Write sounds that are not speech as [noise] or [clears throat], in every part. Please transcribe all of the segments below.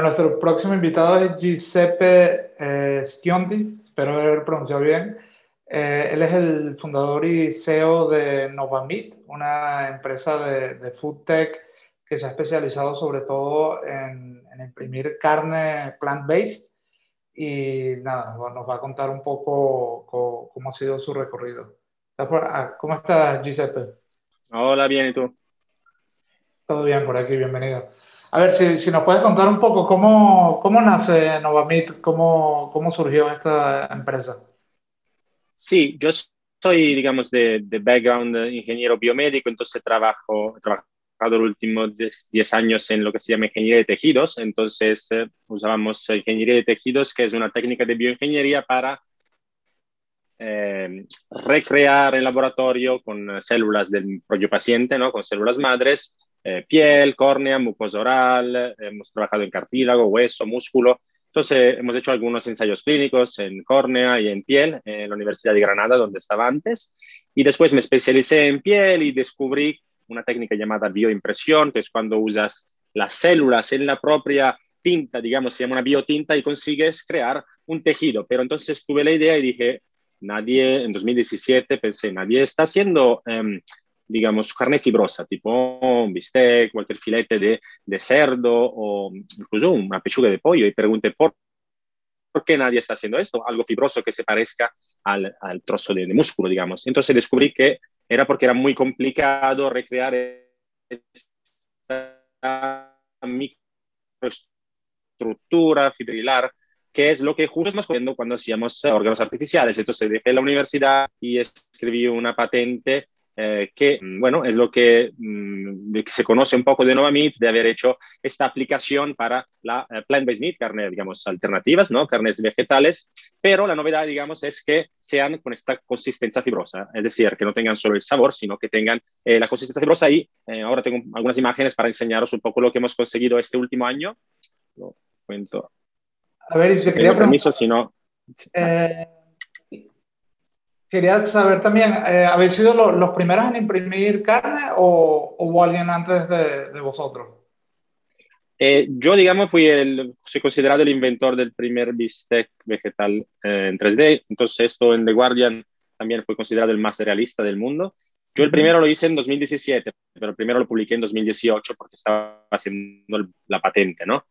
nuestro próximo invitado es Giuseppe eh, Schionti, espero haber pronunciado bien. Eh, él es el fundador y CEO de Novamit, una empresa de, de food tech que se ha especializado sobre todo en, imprimir carne plant-based. Y nada, nos va a contar un poco cómo, ha sido su recorrido. Ah, ¿Cómo estás, Giuseppe? Hola, bien, ¿y tú? Todo bien por aquí, bienvenido. A ver, si, si, nos puedes contar un poco cómo, cómo nace Novamit, cómo, cómo surgió esta empresa. Sí, yo soy, digamos, de, de background ingeniero biomédico, entonces trabajo, he trabajado los últimos 10 años en lo que se llama ingeniería de tejidos, entonces eh, usábamos ingeniería de tejidos, que es una técnica de bioingeniería para eh, recrear en laboratorio con células del propio paciente, ¿no? con células madres, eh, piel, córnea, mucosa oral, hemos trabajado en cartílago, hueso, músculo. Entonces, hemos hecho algunos ensayos clínicos en córnea y en piel en la Universidad de Granada, donde estaba antes. Y después me especialicé en piel y descubrí una técnica llamada bioimpresión, que es cuando usas las células en la propia tinta, digamos, se llama una biotinta y consigues crear un tejido. Pero entonces tuve la idea y dije, nadie, en 2017 pensé, nadie está haciendo em, digamos, carne fibrosa, tipo un bistec, cualquier filete de, de, cerdo o incluso una pechuga de pollo y pregunté por, por qué nadie está haciendo esto, algo fibroso que se parezca al, al trozo de, de, músculo, digamos. Entonces descubrí que era porque era muy complicado recrear esta microestructura fibrilar que es lo que justo estamos haciendo cuando hacíamos órganos artificiales. Entonces dejé la universidad y escribí una patente eh, que, mm, bueno, es lo que, mm, que, se conoce un poco de Nova Meat, de haber hecho esta aplicación para la eh, plant-based meat, carne, digamos, alternativas, ¿no? Carnes vegetales, pero la novedad, digamos, es que sean con esta consistencia fibrosa, es decir, que no tengan solo el sabor, sino que tengan eh, la consistencia fibrosa y ahora tengo algunas imágenes para enseñaros un poco lo que hemos conseguido este último año. Lo cuento. A ver, se quería permiso, si no... Quería saber también, eh, ¿habéis sido los primeros en imprimir carne o, hubo alguien antes de, vosotros? Eh, yo, digamos, fui el, soy considerado el inventor del primer bistec vegetal eh, en 3D. Entonces, esto en The Guardian también fue considerado el más realista del mundo. Yo el primero lo hice en 2017, pero el primero lo publiqué en 2018 porque estaba haciendo la patente, ¿no?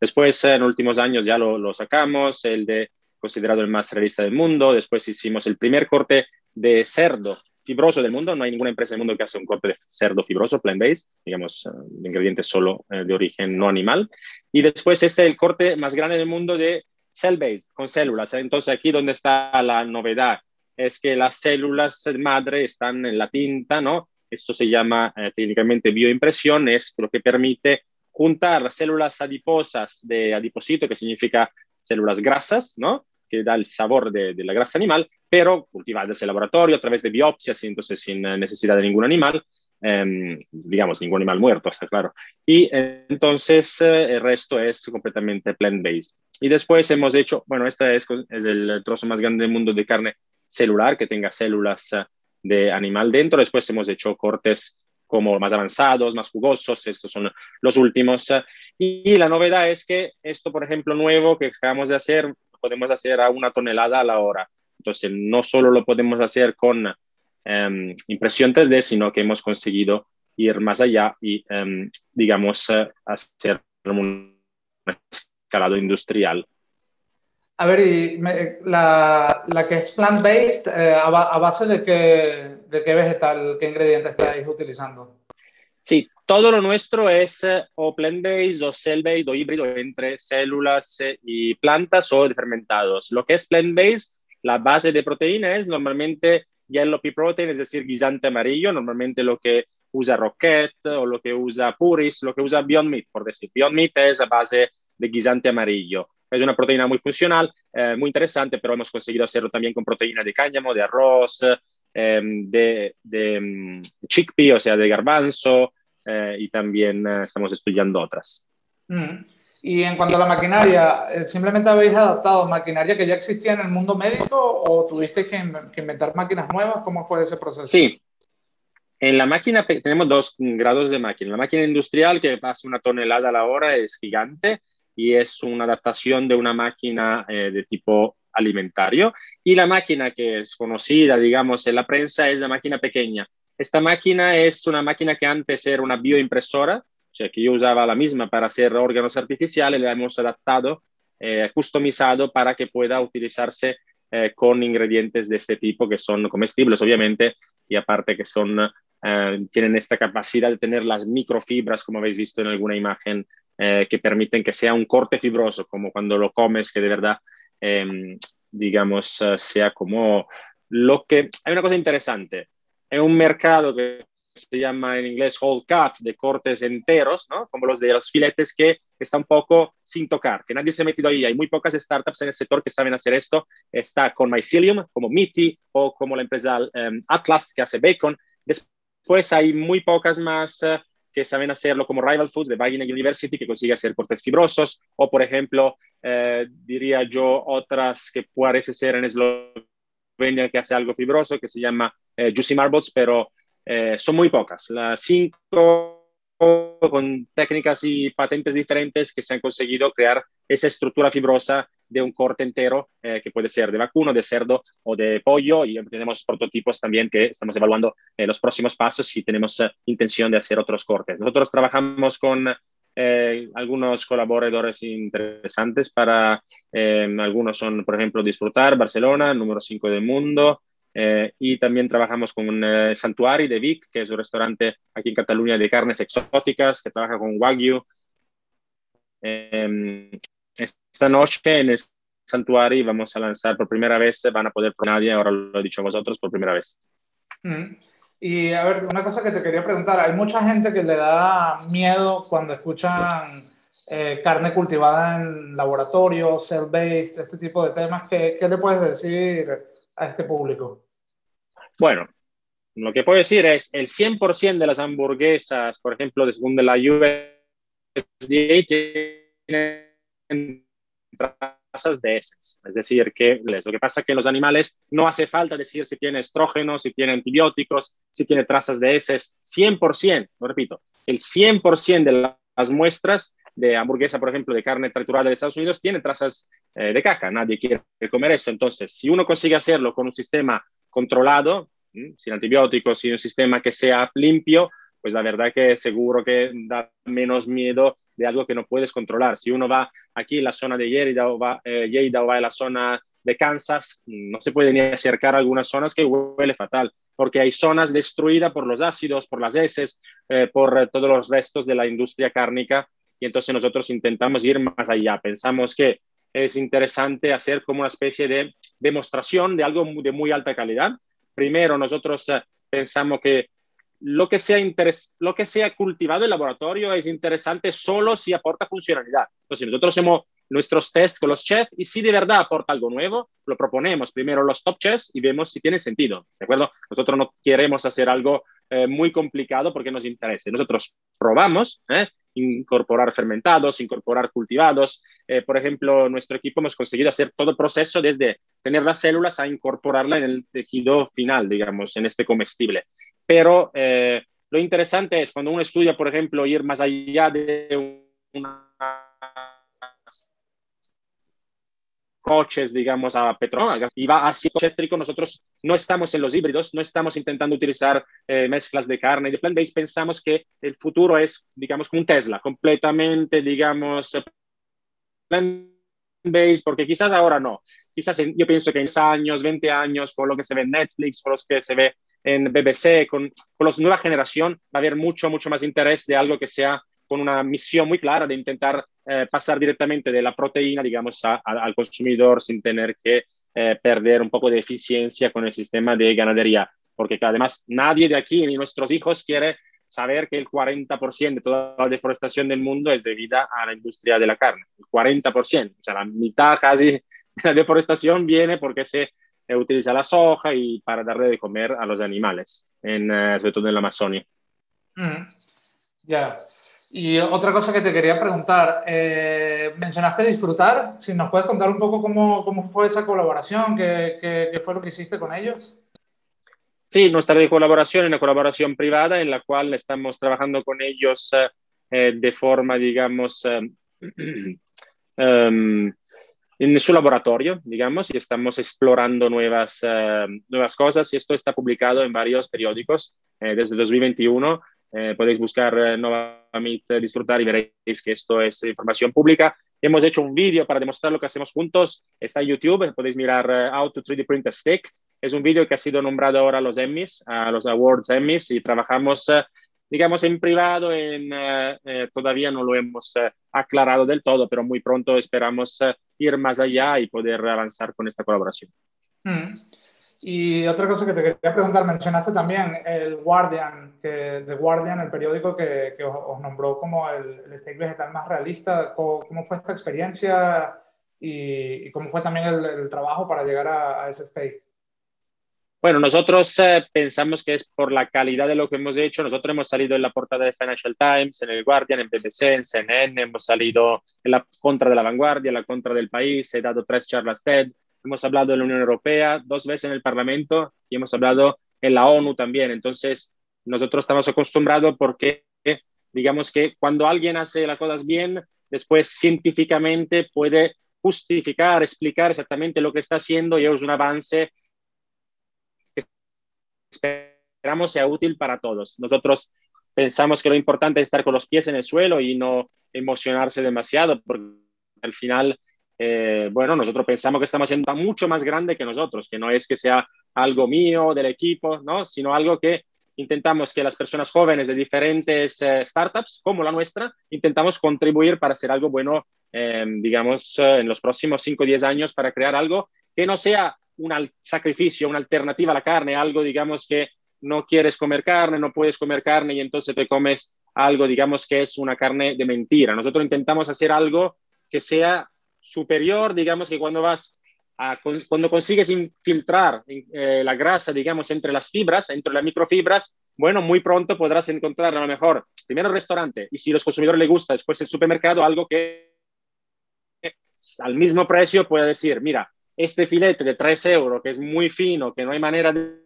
Después, en últimos años ya lo, lo sacamos, el de considerado el más realista del mundo. Después hicimos el primer corte de cerdo fibroso del mundo. No hay ninguna empresa del mundo que hace un corte de cerdo fibroso, plant-based, digamos, uh, de ingredientes solo uh, de origen no animal. Y después este es el corte más grande del mundo de cell-based, con células. Entonces aquí donde está la novedad es que las células madre están en la tinta, ¿no? Esto se llama uh, técnicamente bioimpresión, es lo que permite juntar las células adiposas de adiposito, que significa células grasas, ¿no? Que da el sabor de, la grasa animal, pero cultivadas en laboratorio a través de biopsias, entonces sin necesidad de ningún animal, em, digamos, ningún animal muerto, está claro. Y entonces eh, el resto es completamente plant-based. Y después hemos hecho, bueno, este es, es, el trozo más grande del mundo de carne celular, que tenga células eh, de animal dentro. Después hemos hecho cortes como más avanzados, más jugosos, estos son los últimos. Y la novedad es que esto, por ejemplo, nuevo que acabamos de hacer, podemos hacer a una tonelada a la hora. Entonces, no solo lo podemos hacer con um, impresión 3D, sino que hemos conseguido ir más allá y, um, digamos, uh, hacer un escalado industrial. A ver, y me, la, la, que es plant-based, eh, a, a, base de qué, de qué vegetal, qué ingrediente estáis utilizando? Sí, todo lo nuestro es eh, o plant-based o cell-based o híbrido entre células eh, y plantas o de fermentados. Lo que es plant-based, la base de proteína es normalmente yellow pea protein, es decir, guisante amarillo, normalmente lo que usa Rocket o lo que usa Puris, lo que usa Beyond Meat, por decir. Beyond Meat es a base de guisante amarillo. Es una proteína muy funcional, eh, muy interesante, pero hemos conseguido hacerlo también con proteína de cáñamo, de arroz, de, de um, chickpea, o sea, de garbanzo, eh, y también eh, estamos estudiando otras. Mm. Y en cuanto a la maquinaria, eh, ¿simplemente habéis adaptado maquinaria que ya existía en el mundo médico o tuviste que, inventar máquinas nuevas? ¿Cómo fue ese proceso? Sí. En la máquina tenemos dos grados de máquina. La máquina industrial que hace una tonelada a la hora es gigante y es una adaptación de una máquina eh, de tipo alimentario. Y la máquina que es conocida, digamos, en la prensa es la máquina pequeña. Esta máquina es una máquina que antes era una bioimpresora, o sea, que yo usaba la misma para hacer órganos artificiales, la hemos adaptado, eh, customizado para que pueda utilizarse eh, con ingredientes de este tipo que son comestibles, obviamente, y aparte que son, eh, tienen esta capacidad de tener las microfibras, como habéis visto en alguna imagen, eh, que permiten que sea un corte fibroso, como cuando lo comes, que de verdad, em, digamos, sea como lo que... Hay una cosa interesante, es un mercado que se llama en inglés whole cut, de cortes enteros, ¿no? como los de los filetes que está un poco sin tocar, que nadie se ha metido ahí. Hay muy pocas startups en el sector que saben hacer esto. Está con Mycelium, como Miti, o como la empresa um, Atlas, que hace bacon. Después hay muy pocas más uh, que saben hacerlo, como Rival Foods de Wageningen University, que consigue hacer cortes fibrosos, o por ejemplo, uh, diría yo, otras que parece ser en Eslovenia que hace algo fibroso, que se llama uh, Juicy Marbles, pero eh, son muy pocas. Las cinco con técnicas y patentes diferentes que se han conseguido crear esa estructura fibrosa de un corte entero, eh, que puede ser de vacuno, de cerdo o de pollo, y tenemos prototipos también que estamos evaluando eh, los próximos pasos si tenemos intención de hacer otros cortes. Nosotros trabajamos con algunos colaboradores interesantes para, algunos son, por ejemplo, Disfrutar, Barcelona, número 5 del mundo, eh, y también trabajamos con eh, Santuari de Vic, que es un restaurante aquí en Cataluña de carnes exóticas, que trabaja con Wagyu. Em, esta noche en el Santuari vamos a lanzar por primera vez, van a poder por nadie, ahora lo he dicho vosotros, por primera vez. Mm. Y a ver, una cosa que te quería preguntar, hay mucha gente que le da miedo cuando escuchan eh, carne cultivada en laboratorio, cell-based, este tipo de temas. ¿Qué, ¿Qué le puedes decir a este público? Bueno, lo que puedo decir es el 100% de las hamburguesas, por ejemplo, según de la USDA, tienen de heces. Es decir, que lo que pasa es que los animales no hace falta decir si tiene estrógenos, si tiene antibióticos, si tiene trazas de heces. 100%, lo repito, el 100% de las muestras de hamburguesa, por ejemplo, de carne triturada de Estados Unidos, tienen trazas eh, de caca. Nadie quiere comer eso. Entonces, si uno consigue hacerlo con un sistema controlado, sin antibióticos, sin un sistema que sea limpio, pues la verdad que seguro que da menos miedo de algo que no puedes controlar. Si uno va aquí la zona de Lleida o va, eh, o va a la zona de Kansas, no se puede ni acercar a algunas zonas que huele fatal, porque hay zonas destruidas por los ácidos, por las heces, eh, por eh, todos los restos de la industria cárnica, y entonces nosotros intentamos ir más allá. Pensamos que es interesante hacer como una especie de demostración de algo de muy alta calidad. Primero, nosotros eh, pensamos que lo que, sea lo que sea cultivado en laboratorio es interesante solo si aporta funcionalidad. Entonces, nosotros hacemos nuestros test con los chefs y si de verdad aporta algo nuevo, lo proponemos primero los top chefs y vemos si tiene sentido. ¿De acuerdo? Nosotros no queremos hacer algo eh, muy complicado porque nos interese. Nosotros probamos, ¿eh? incorporar fermentados, incorporar cultivados. Eh, por ejemplo, nuestro equipo hemos conseguido hacer todo el proceso desde tener las células a incorporarla en el tejido final, digamos, en este comestible. Pero eh, lo interesante es cuando uno estudia, por ejemplo, ir más allá de una coches, digamos, a petróleo y va hacia eléctrico, nosotros no estamos en los híbridos, no estamos intentando utilizar eh, mezclas de carne y de plant-based, pensamos que el futuro es, digamos, un Tesla, completamente, digamos, plant-based, porque quizás ahora no, quizás yo pienso que en 10 años, 20 años, con lo que se ve en Netflix, con los que se ve en BBC, con, con la nueva generación, va a haber mucho, mucho más interés de algo que sea con una misión muy clara de intentar eh, pasar directamente de la proteína, digamos, al consumidor sin tener que eh, perder un poco de eficiencia con el sistema de ganadería. Porque además nadie de aquí, ni nuestros hijos, quiere saber que el 40% de toda la deforestación del mundo es debida a la industria de la carne. El 40%, o sea, la mitad casi de la deforestación viene porque se utiliza la soja y para darle de comer a los animales, en, eh, sobre todo en la Amazonia. Mm. Ya. Y otra cosa que te quería preguntar, eh, mencionaste disfrutar, si nos puedes contar un poco cómo, cómo fue esa colaboración, ¿Qué, qué, fue lo que hiciste con ellos. Sí, nuestra colaboración es una colaboración privada en la cual estamos trabajando con ellos eh, de forma, digamos, [clears throat] em, en su laboratorio, digamos, y estamos explorando nuevas, eh, nuevas cosas. Y esto está publicado en varios periódicos eh, desde 2021. Eh, podéis buscar Nova Meet, disfrutar y veréis que esto es información pública. Hemos hecho un vídeo para demostrar lo que hacemos juntos. Está en YouTube. Podéis mirar How to 3D Print a Stick. Es un vídeo que ha sido nombrado ahora a los Emmys, a los Awards Emmys, y trabajamos digamos, en privado, en, eh, eh, todavía no lo hemos eh, aclarado del todo, pero muy pronto esperamos ir más allá y poder avanzar con esta colaboración. Mm. Y otra cosa que te quería preguntar, mencionaste también el Guardian, que, The Guardian, el periódico que, que os, nombró como el, el, steak vegetal más realista. ¿Cómo, fue esta experiencia y, y, cómo fue también el, el trabajo para llegar a, a ese steak? Bueno, nosotros eh, pensamos que es por la calidad de lo que hemos hecho. Nosotros hemos salido en la portada de Financial Times, en el Guardian, en BBC, en CNN, hemos salido en la contra de la vanguardia, en la contra del país, he dado tres charlas TED, hemos hablado en la Unión Europea, dos veces en el Parlamento y hemos hablado en la ONU también. Entonces, nosotros estamos acostumbrados porque, digamos que cuando alguien hace las cosas bien, después científicamente puede justificar, explicar exactamente lo que está haciendo y es un avance esperamos sea útil para todos. Nosotros pensamos que lo importante es estar con los pies en el suelo y no emocionarse demasiado, porque al final, eh, bueno, nosotros pensamos que estamos haciendo mucho más grande que nosotros, que no es que sea algo mío, del equipo, ¿no? sino algo que intentamos que las personas jóvenes de diferentes eh, startups, como la nuestra, intentamos contribuir para hacer algo bueno, eh, digamos, en los próximos 5 o 10 años, para crear algo que no sea un sacrificio, una alternativa a la carne, algo, digamos, que no quieres comer carne, no puedes comer carne y entonces te comes algo, digamos, que es una carne de mentira. Nosotros intentamos hacer algo que sea superior, digamos, que cuando vas a, cuando consigues infiltrar eh, la grasa, digamos, entre las fibras, entre las microfibras, bueno, muy pronto podrás encontrar a lo mejor primero el restaurante y si los consumidores les gusta, después el supermercado, algo que al mismo precio puede decir, mira, este filete de 3 euros, que es muy fino, que no hay manera de,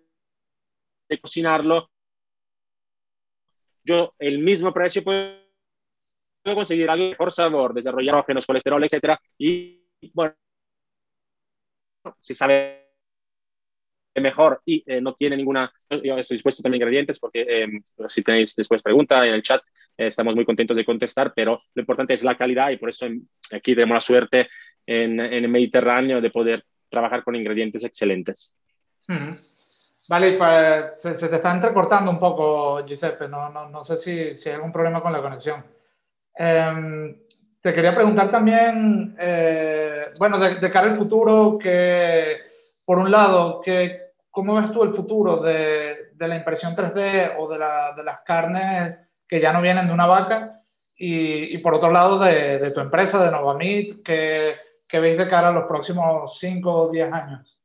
cocinarlo, yo el mismo precio puedo conseguir algo mejor sabor, desarrollar menos colesterol, etcétera, y bueno, si sabe mejor y eh, no tiene ninguna, yo estoy dispuesto también ingredientes porque eh, si tenéis después pregunta en el chat, eh, estamos muy contentos de contestar, pero lo importante es la calidad y por eso aquí tenemos la suerte en, el Mediterráneo de poder trabajar con ingredientes excelentes. Vale, se, te está entrecortando un poco, Giuseppe, no, no, no sé si, si, hay algún problema con la conexión. Em, te quería preguntar también, eh, bueno, de, cara al futuro, que por un lado, que, ¿cómo ves tú el futuro de, de la impresión 3D o de, la, de, las carnes que ya no vienen de una vaca? Y, y por otro lado, de, de, tu empresa, de Novamit, que que veis de cara a los próximos 5 o 10 años?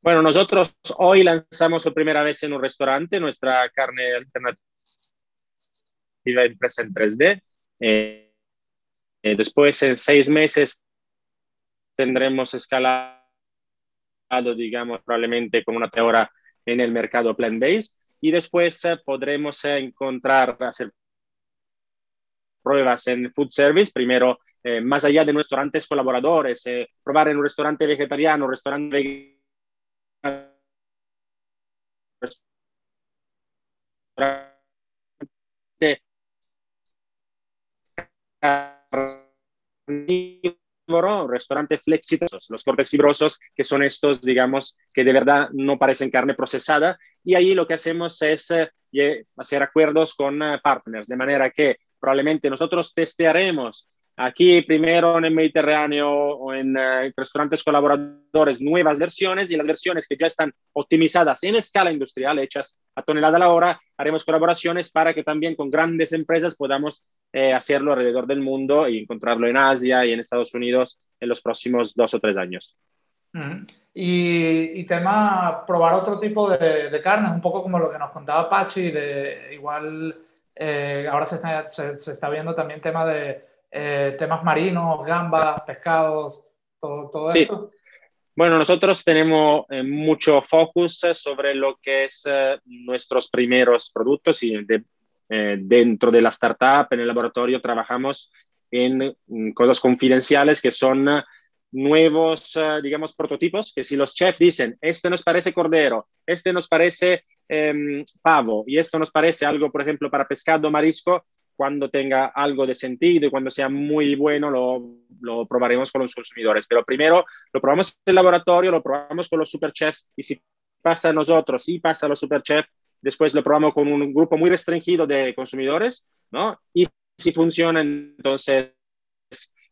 Bueno, nosotros hoy lanzamos por primera vez en un restaurante nuestra carne alternativa impresa en 3D. Eh, eh, después, en seis meses, tendremos escalado, digamos, probablemente con una teora en el mercado plant-based. Y después eh, podremos encontrar, hacer pruebas en food service, primero eh, más allá de nuestros restaurantes colaboradores, eh, probar en un restaurante vegetariano, un restaurante vegano, un restaurante flexibles, los cortes fibrosos, que son estos, digamos, que de verdad no parecen carne procesada. Y ahí lo que hacemos es eh, hacer acuerdos con partners, de manera que probablemente nosotros testearemos Aquí primero en el Mediterráneo o en eh, restaurantes colaboradores nuevas versiones y las versiones que ya están optimizadas en escala industrial, hechas a tonelada a la hora, haremos colaboraciones para que también con grandes empresas podamos eh, hacerlo alrededor del mundo y encontrarlo en Asia y en Estados Unidos en los próximos dos o tres años. y, y, tema, probar otro tipo de, de carnes, un poco como lo que nos contaba Pachi, de igual eh, ahora se está, se, se está viendo también tema de eh, temas marinos, gambas, pescados, todo, todo sí. esto? Bueno, nosotros tenemos eh, mucho focus sobre lo que es eh, nuestros primeros productos y de, dentro de la startup, en el laboratorio, trabajamos en mm, cosas confidenciales que son nuevos, digamos, prototipos, que si los chefs dicen, este nos parece cordero, este nos parece em, pavo y esto nos parece algo, por ejemplo, para pescado, marisco, cuando tenga algo de sentido y cuando sea muy bueno lo, lo, probaremos con los consumidores. Pero primero lo probamos en el laboratorio, lo probamos con los superchefs y si pasa a nosotros y pasa a los superchefs, después lo probamos con un grupo muy restringido de consumidores, ¿no? Y si funciona, entonces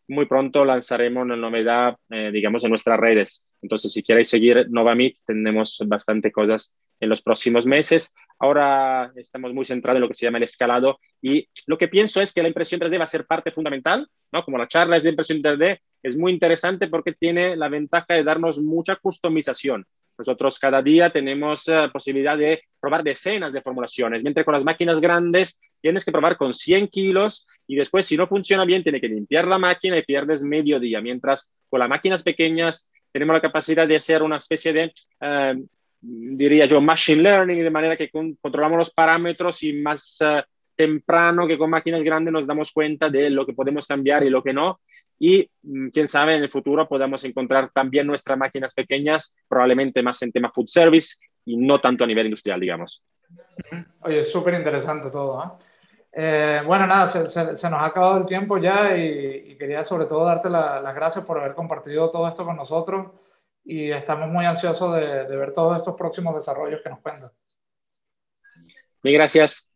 muy pronto lanzaremos una novedad, eh, digamos, en nuestras redes. Entonces, si queréis seguir Novamit, tenemos bastante cosas en los próximos meses. Ahora estamos muy centrados en lo que se llama el escalado y lo que pienso es que la impresión 3D va a ser parte fundamental, ¿no? Como la charla es de impresión 3D, es muy interesante porque tiene la ventaja de darnos mucha customización. Nosotros cada día tenemos uh, posibilidad de probar decenas de formulaciones, mientras con las máquinas grandes tienes que probar con 100 kilos y después si no funciona bien tienes que limpiar la máquina y pierdes medio día, mientras con las máquinas pequeñas tenemos la capacidad de hacer una especie de, uh, diría yo, machine learning, de manera que con, controlamos los parámetros y más uh, temprano que con máquinas grandes nos damos cuenta de lo que podemos cambiar y lo que no. Y mm, quién sabe, en el futuro podamos encontrar también nuestras máquinas pequeñas, probablemente más en tema food service y no tanto a nivel industrial, digamos. Oye, súper interesante todo. ¿eh? Eh, bueno, nada, se, nos ha acabado el tiempo ya y, quería sobre todo darte las gracias por haber compartido todo esto con nosotros y estamos muy ansiosos de, ver todos estos próximos desarrollos que nos cuentan. Gracias.